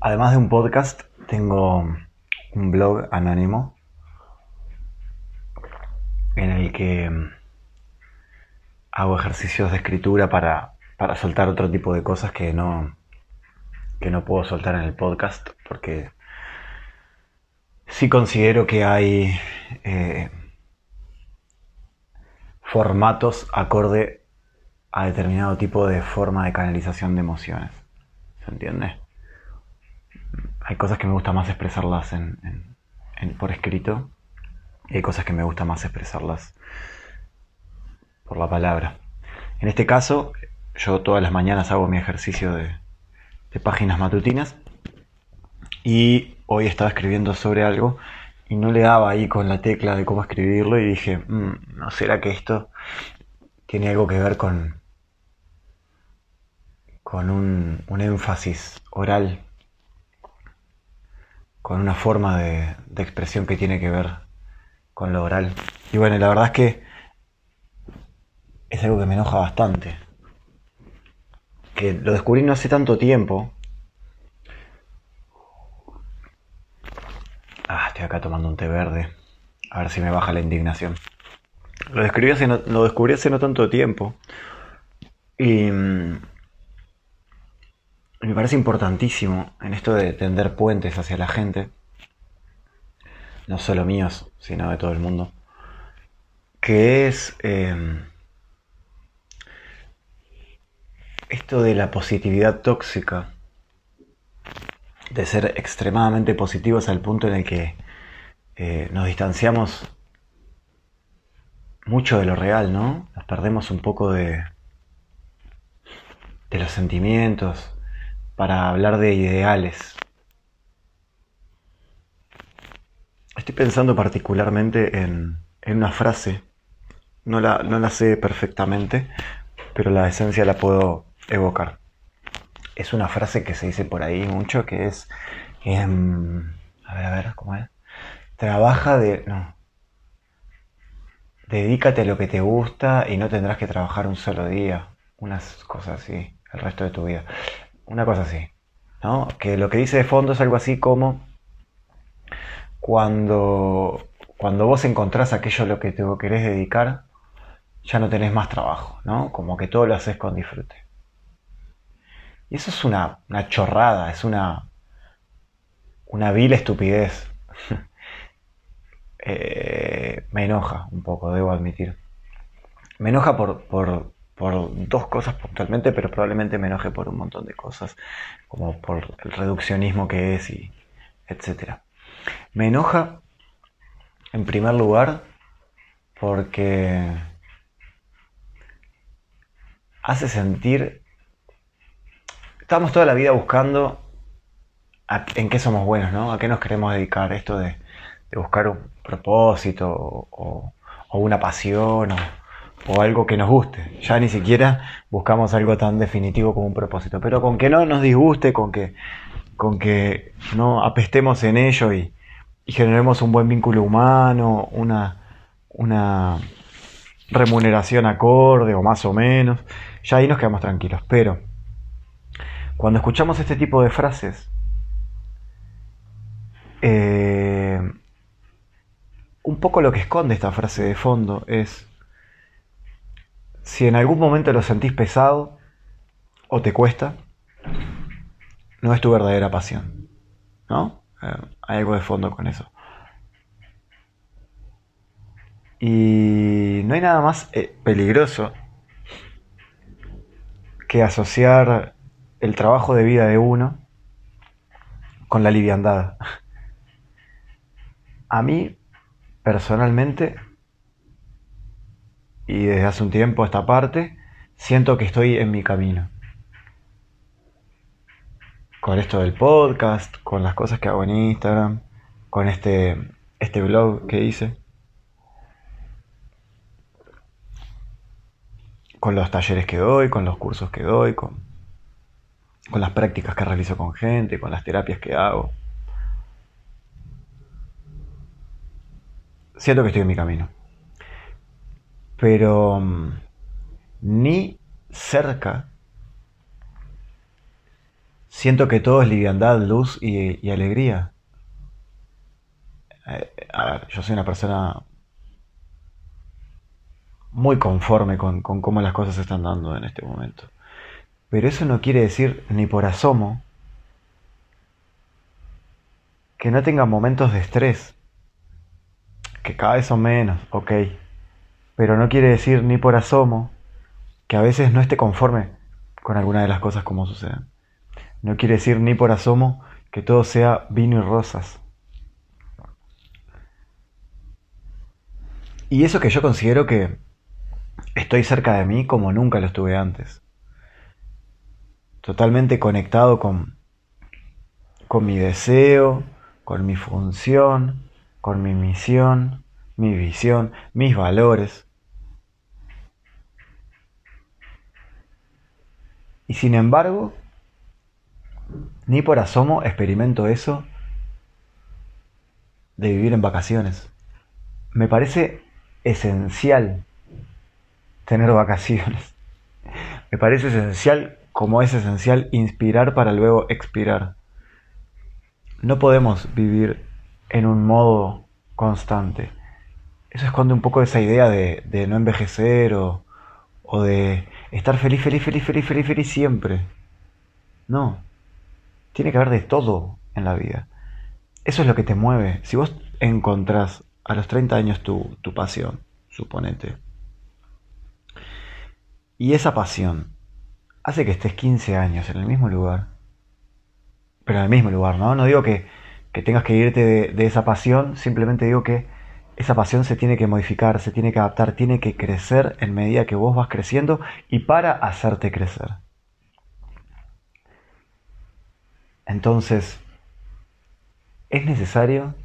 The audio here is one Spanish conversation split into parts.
Además de un podcast, tengo un blog anónimo en el que hago ejercicios de escritura para, para soltar otro tipo de cosas que no, que no puedo soltar en el podcast porque sí considero que hay eh, formatos acorde a determinado tipo de forma de canalización de emociones. ¿Se entiende? Hay cosas que me gusta más expresarlas en, por escrito y hay cosas que me gusta más expresarlas por la palabra. En este caso, yo todas las mañanas hago mi ejercicio de, páginas matutinas y hoy estaba escribiendo sobre algo y no le daba ahí con la tecla de cómo escribirlo y dije, mm, ¿no será que esto tiene algo que ver con, con un, énfasis oral, con una forma de, de expresión que tiene que ver con lo oral? Y bueno, la verdad es que es algo que me enoja bastante. Que lo descubrí no hace tanto tiempo, Ah, estoy acá tomando un té verde. A ver si me baja la indignación. Lo descubrí hace no, lo descubrí hace no tanto tiempo. Y mm, me parece importantísimo en esto de tender puentes hacia la gente. No solo míos, sino de todo el mundo. Que es em, esto de la positividad tóxica de ser extremadamente positivos al punto en el que eh, nos distanciamos mucho de lo real, ¿no? Nos perdemos un poco de, de los sentimientos para hablar de ideales. Estoy pensando particularmente en, en una frase, no la, no la sé perfectamente, pero la esencia la puedo evocar. Es una frase que se dice por ahí mucho, que es, em, a ver, a ver, ¿cómo es? Trabaja de, no, dedícate a lo que te gusta y no tendrás que trabajar un solo día, unas cosas así, el resto de tu vida, una cosa así, ¿no? Que lo que dice de fondo es algo así como cuando, cuando vos encontrás aquello a lo que te querés dedicar, ya no tenés más trabajo, ¿no? Como que todo lo haces con disfrute. Y eso es una, chorrada, es una, una vil estupidez. Eh, me enoja un poco, debo admitir. Me enoja por, por, dos cosas puntualmente, pero probablemente me enoje por un montón de cosas, como por el reduccionismo que es y etcétera. Me enoja, en primer lugar, porque hace sentir estamos toda la vida buscando en qué somos buenos, ¿no? A qué nos queremos dedicar. Esto de, buscar un propósito o, una pasión o, algo que nos guste. Ya ni siquiera buscamos algo tan definitivo como un propósito. Pero con que no nos disguste, con que, con que no apestemos en ello y, generemos un buen vínculo humano, una, una remuneración acorde o más o menos, ya ahí nos quedamos tranquilos. Pero cuando escuchamos este tipo de frases, eh, un poco lo que esconde esta frase de fondo es, si en algún momento lo sentís pesado o te cuesta, no es tu verdadera pasión. ¿No? Eh, hay algo de fondo con eso. Y no hay nada más eh, peligroso que asociar el trabajo de vida de uno con la liviandad. A mí, personalmente, y desde hace un tiempo esta parte, siento que estoy en mi camino. Con esto del podcast, con las cosas que hago en Instagram, con este, este blog que hice. Con los talleres que doy, con los cursos que doy, con con las prácticas que realizo con gente, con las terapias que hago. Siento que estoy en mi camino. Pero mm, ni cerca siento que todo es liviandad, luz y, alegría. Eh, a ver, yo soy una persona muy conforme con, con cómo las cosas se están dando en este momento. Pero eso no quiere decir ni por asomo que no tenga momentos de estrés, que cada vez son menos, ok, pero no quiere decir ni por asomo que a veces no esté conforme con alguna de las cosas como suceden. No quiere decir ni por asomo que todo sea vino y rosas. Y eso que yo considero que estoy cerca de mí como nunca lo estuve antes. Totalmente conectado con, con mi deseo, con mi función, con mi misión, mi visión, mis valores. Y sin embargo, ni por asomo experimento eso de vivir en vacaciones. Me parece esencial tener vacaciones. Me parece esencial como es esencial inspirar para luego expirar. No podemos vivir en un modo constante. Eso esconde un poco esa idea de, no envejecer o, o de estar feliz, feliz, feliz, feliz, feliz, feliz siempre. No. Tiene que haber de todo en la vida. Eso es lo que te mueve. Si vos encontrás a los 30 años tu, tu pasión, suponete, y esa pasión hace que estés 15 años en el mismo lugar, pero en el mismo lugar, ¿no? No digo que, que tengas que irte de, de esa pasión, simplemente digo que esa pasión se tiene que modificar, se tiene que adaptar, tiene que crecer en medida que vos vas creciendo y para hacerte crecer. Entonces, es necesario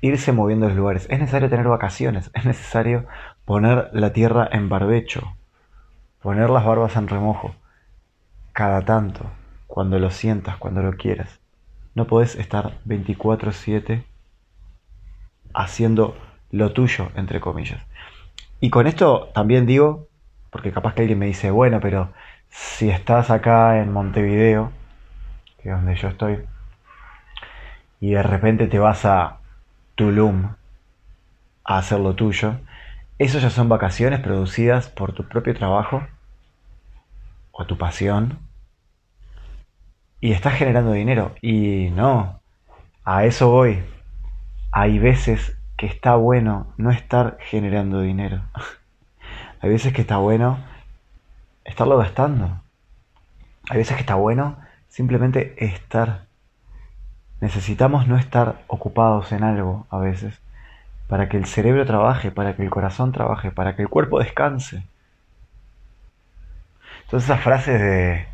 irse moviendo los lugares, es necesario tener vacaciones, es necesario poner la tierra en barbecho, poner las barbas en remojo, cada tanto, cuando lo sientas, cuando lo quieras. No podés estar 24/7 haciendo lo tuyo, entre comillas. Y con esto también digo, porque capaz que alguien me dice, bueno, pero si estás acá en Montevideo, que es donde yo estoy, y de repente te vas a Tulum a hacer lo tuyo, eso ya son vacaciones producidas por tu propio trabajo o tu pasión y estás generando dinero. Y no, a eso voy. Hay veces que está bueno no estar generando dinero. Hay veces que está bueno estarlo gastando. Hay veces que está bueno simplemente estar. Necesitamos no estar ocupados en algo a veces para que el cerebro trabaje, para que el corazón trabaje, para que el cuerpo descanse. Entonces esas frases de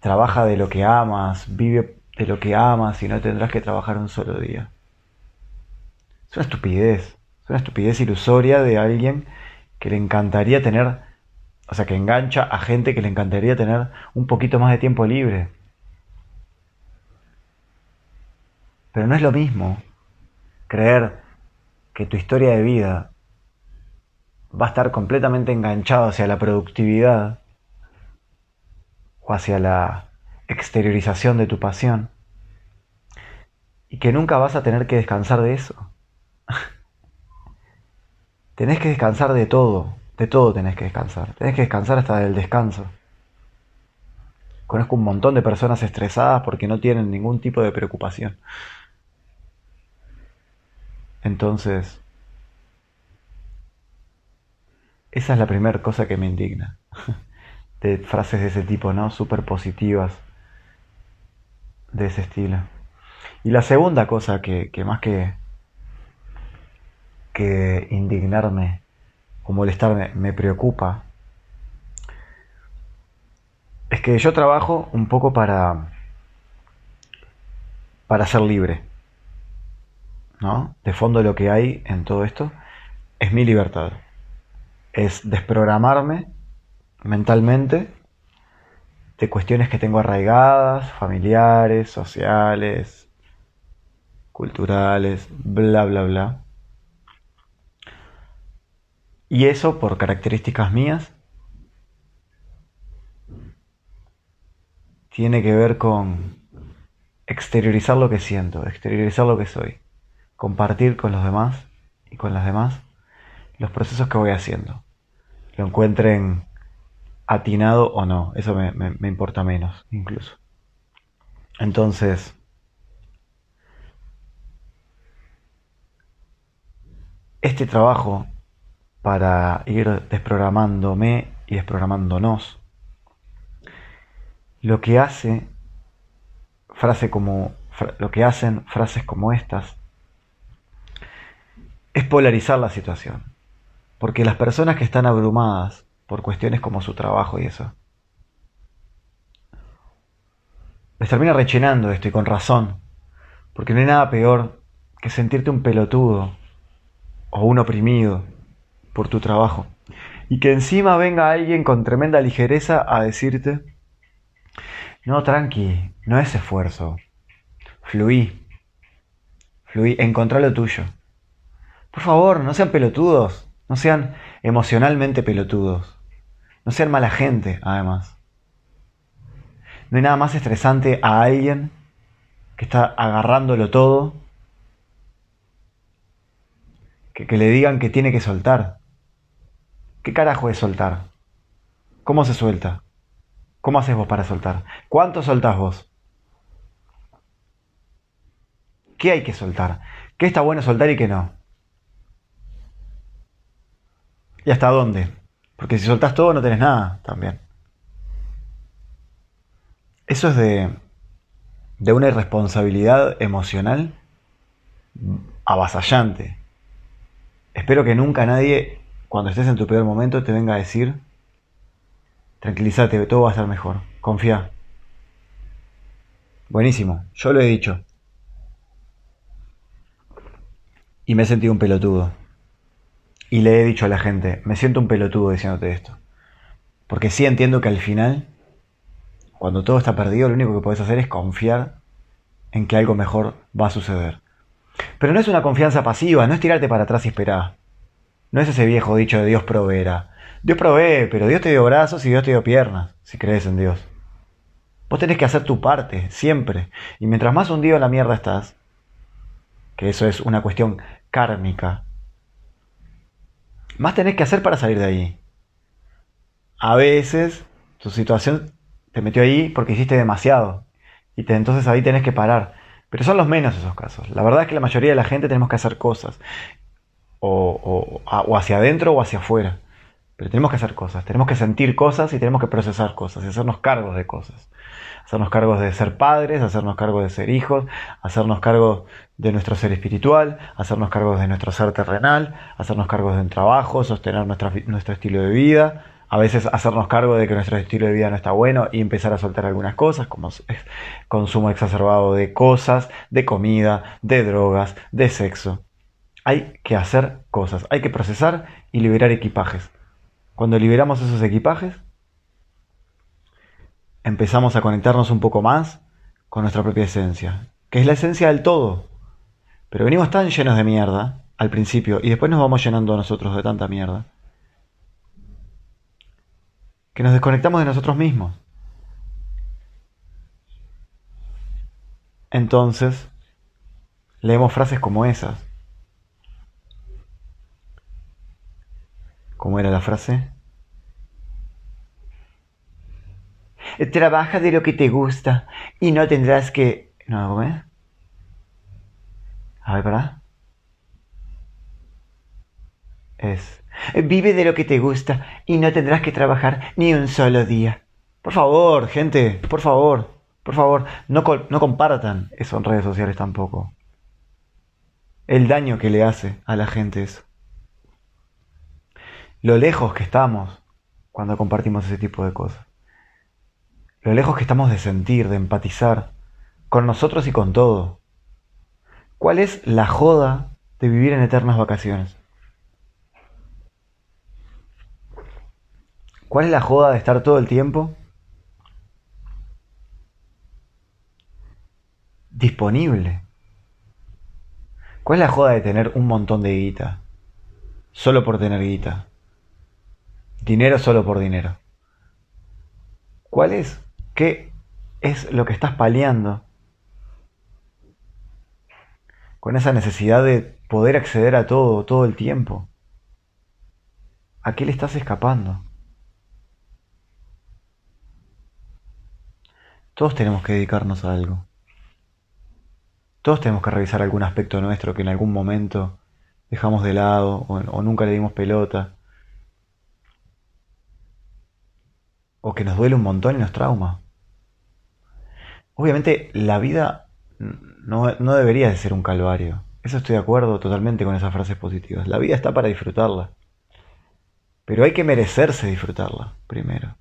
trabaja de lo que amas, vive de lo que amas y no tendrás que trabajar un solo día. Es una estupidez, es una estupidez ilusoria de alguien que le encantaría tener, o sea, que engancha a gente que le encantaría tener un poquito más de tiempo libre. Pero no es lo mismo creer que tu historia de vida va a estar completamente enganchado hacia la productividad o hacia la exteriorización de tu pasión y que nunca vas a tener que descansar de eso. Tenés que descansar de todo, de todo tenés que descansar, tenés que descansar hasta del descanso. Conozco un montón de personas estresadas porque no tienen ningún tipo de preocupación. Entonces, esa es la primera cosa que me indigna. De frases de ese tipo, ¿no? Súper positivas. De ese estilo. Y la segunda cosa que, más que, indignarme o molestarme me preocupa es que yo trabajo un poco para para ser libre. ¿no? De fondo lo que hay en todo esto es mi libertad. Es desprogramarme mentalmente de cuestiones que tengo arraigadas, familiares, sociales, culturales, bla, bla, bla. Y eso por características mías tiene que ver con exteriorizar lo que siento, exteriorizar lo que soy, compartir con los demás y con las demás los procesos que voy haciendo. Lo encuentren atinado o no, eso me, me importa menos incluso. Entonces, este trabajo para ir desprogramándome y desprogramándonos, lo que hace frase como lo que hacen frases como estas es polarizar la situación. Porque las personas que están abrumadas por cuestiones como su trabajo y eso, les termina rechinando esto y con razón. Porque no hay nada peor que sentirte un pelotudo o un oprimido por tu trabajo. Y que encima venga alguien con tremenda ligereza a decirte, no, tranqui, no es esfuerzo. Fluí. Fluí, encontrá lo tuyo. Por favor, no sean pelotudos, no sean emocionalmente pelotudos. No sean mala gente, además. No hay nada más estresante a alguien que está agarrándolo todo que, que le digan que tiene que soltar. ¿Qué carajo es soltar? ¿Cómo se suelta? ¿Cómo haces vos para soltar? ¿Cuánto soltás vos? ¿Qué hay que soltar? ¿Qué está bueno soltar y qué no? ¿Y hasta dónde? Porque si soltás todo no tenés nada también. Eso es de, de una irresponsabilidad emocional avasallante. Espero que nunca nadie, cuando estés en tu peor momento, te venga a decir, tranquilízate, todo va a estar mejor, confía. Buenísimo, yo lo he dicho. Y me he sentido un pelotudo. Y le he dicho a la gente, me siento un pelotudo diciéndote esto. Porque sí entiendo que al final, cuando todo está perdido, lo único que puedes hacer es confiar en que algo mejor va a suceder. Pero no es una confianza pasiva, no es tirarte para atrás y esperar. No es ese viejo dicho de Dios proveerá. Dios provee, pero Dios te dio brazos y Dios te dio piernas, si crees en Dios. Vos tenés que hacer tu parte, siempre. Y mientras más hundido en la mierda estás, que eso es una cuestión kármica, más tenés que hacer para salir de ahí. A veces tu situación te metió ahí porque hiciste demasiado. Y entonces ahí tenés que parar. Pero son los menos esos casos. La verdad es que la mayoría de la gente tenemos que hacer cosas. O, o, hacia adentro o hacia afuera. Pero tenemos que hacer cosas. Tenemos que sentir cosas y tenemos que procesar cosas. Y hacernos cargos de cosas hacernos cargos de ser padres, hacernos cargos de ser hijos, hacernos cargos de nuestro ser espiritual, hacernos cargos de nuestro ser terrenal, hacernos cargos de un trabajo, sostener nuestro estilo de vida, a veces hacernos cargo de que nuestro estilo de vida no está bueno y empezar a soltar algunas cosas, como consumo exacerbado de cosas, de comida, de drogas, de sexo. Hay que hacer cosas, hay que procesar y liberar equipajes. Cuando liberamos esos equipajes, empezamos a conectarnos un poco más con nuestra propia esencia, que es la esencia del todo. Pero venimos tan llenos de mierda al principio y después nos vamos llenando a nosotros de tanta mierda que nos desconectamos de nosotros mismos. Entonces, leemos frases como esas. ¿Cómo era la frase? Trabaja de lo que te gusta y no tendrás que... No, ¿cómo es? A ver, para. Es... Vive de lo que te gusta y no tendrás que trabajar ni un solo día. Por favor, gente, por favor, por favor, no, no compartan eso en redes sociales tampoco. El daño que le hace a la gente eso. Lo lejos que estamos cuando compartimos ese tipo de cosas lo lejos que estamos de sentir, de empatizar con nosotros y con todo. ¿Cuál es la joda de vivir en eternas vacaciones? ¿Cuál es la joda de estar todo el tiempo disponible? ¿Cuál es la joda de tener un montón de guita? Solo por tener guita. Dinero solo por dinero. ¿Cuál es? ¿Qué, es lo que estás paliando. Con esa necesidad de poder acceder a todo, todo el tiempo. ¿A qué le estás escapando? Todos tenemos que dedicarnos a algo. Todos tenemos que revisar algún aspecto nuestro que en algún momento dejamos de lado o, nunca le dimos pelota. O que nos duele un montón y nos trauma. Obviamente la vida no, no debería de ser un calvario. Eso estoy de acuerdo totalmente con esas frases positivas. La vida está para disfrutarla. Pero hay que merecerse disfrutarla primero.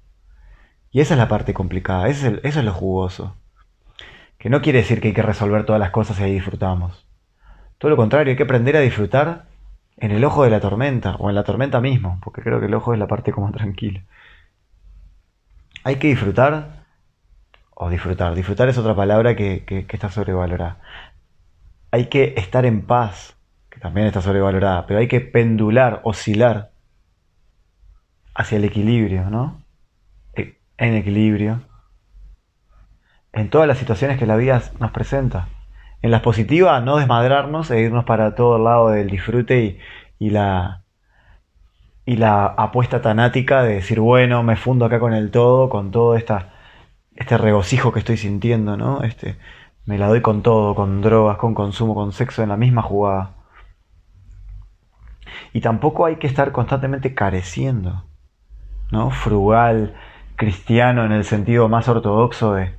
Y esa es la parte complicada, eso es, eso es lo jugoso. Que no quiere decir que hay que resolver todas las cosas y ahí disfrutamos. Todo lo contrario, hay que aprender a disfrutar en el ojo de la tormenta, o en la tormenta mismo, porque creo que el ojo es la parte como tranquila. Hay que disfrutar, o disfrutar, disfrutar es otra palabra que, que está sobrevalorada. Hay que estar en paz, que también está sobrevalorada, pero hay que pendular, oscilar hacia el equilibrio, ¿no? en equilibrio, en todas las situaciones que la vida nos presenta. En las positivas, no desmadrarnos e irnos para todo el lado del disfrute y, la, y la apuesta tanática de decir, bueno, me fundo acá con el todo, con todo esta, este regocijo que estoy sintiendo, ¿no? Este, me la doy con todo, con drogas, con consumo, con sexo en la misma jugada. Y tampoco hay que estar constantemente careciendo, ¿no? Frugal, cristiano en el sentido más ortodoxo de,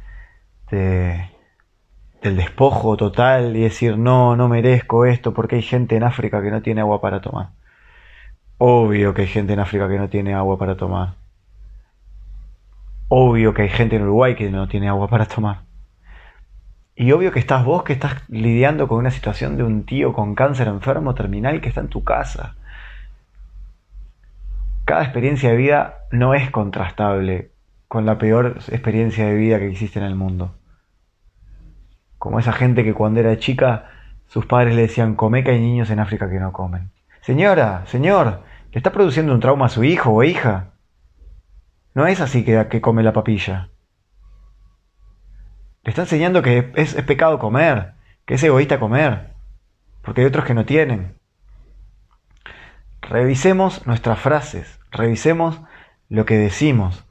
del despojo total y decir no, no merezco esto porque hay gente en África que no tiene agua para tomar. Obvio que hay gente en África que no tiene agua para tomar. Obvio que hay gente en Uruguay que no tiene agua para tomar. Y obvio que estás vos que estás lidiando con una situación de un tío con cáncer enfermo terminal que está en tu casa cada experiencia de vida no es contrastable con la peor experiencia de vida que existe en el mundo. Como esa gente que cuando era chica sus padres le decían, come que hay niños en África que no comen. Señora, señor, ¿le está produciendo un trauma a su hijo o hija? No es así que, que come la papilla. Le está enseñando que es, es pecado comer, que es egoísta comer, porque hay otros que no tienen. Revisemos nuestras frases, revisemos lo que decimos.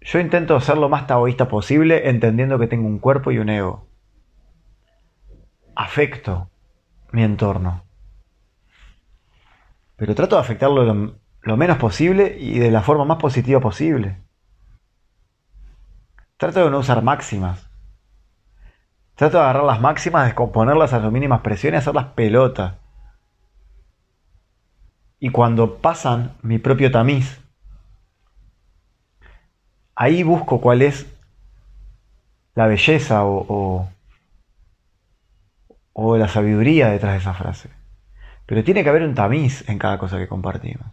Yo intento ser lo más taoísta posible entendiendo que tengo un cuerpo y un ego. Afecto mi entorno. Pero trato de afectarlo lo, menos posible y de la forma más positiva posible. Trato de no usar máximas. Trato de agarrar las máximas, descomponerlas a las mínimas presiones y hacerlas pelotas y cuando pasan mi propio tamiz, ahí busco cuál es la belleza o, o, la sabiduría detrás de esa frase. Pero tiene que haber un tamiz en cada cosa que compartimos.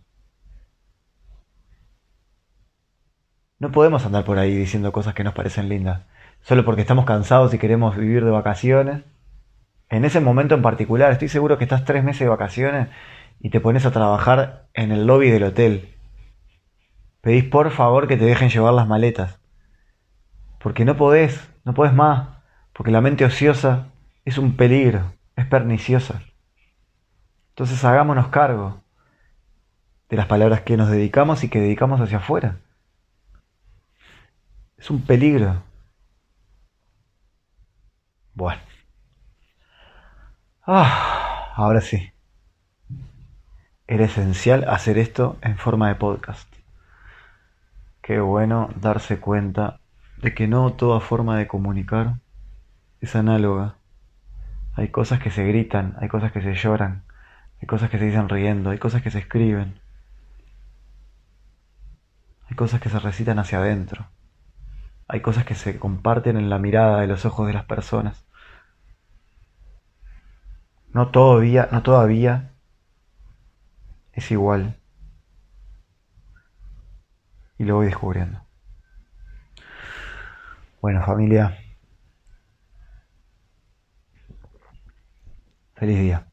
No podemos andar por ahí diciendo cosas que nos parecen lindas, solo porque estamos cansados y queremos vivir de vacaciones. En ese momento en particular, estoy seguro que estás tres meses de vacaciones y te pones a trabajar en el lobby del hotel. Pedís por favor que te dejen llevar las maletas. Porque no podés, no podés más. Porque la mente ociosa es un peligro, es perniciosa. Entonces hagámonos cargo de las palabras que nos dedicamos y que dedicamos hacia afuera. Es un peligro. Bueno. Ah, ahora sí era esencial hacer esto en forma de podcast. Qué bueno darse cuenta de que no toda forma de comunicar es análoga. Hay cosas que se gritan, hay cosas que se lloran, hay cosas que se dicen riendo, hay cosas que se escriben, hay cosas que se recitan hacia adentro, hay cosas que se comparten en la mirada de los ojos de las personas. No todavía, no todavía es igual. Y lo voy descubriendo. Bueno, familia. Feliz día.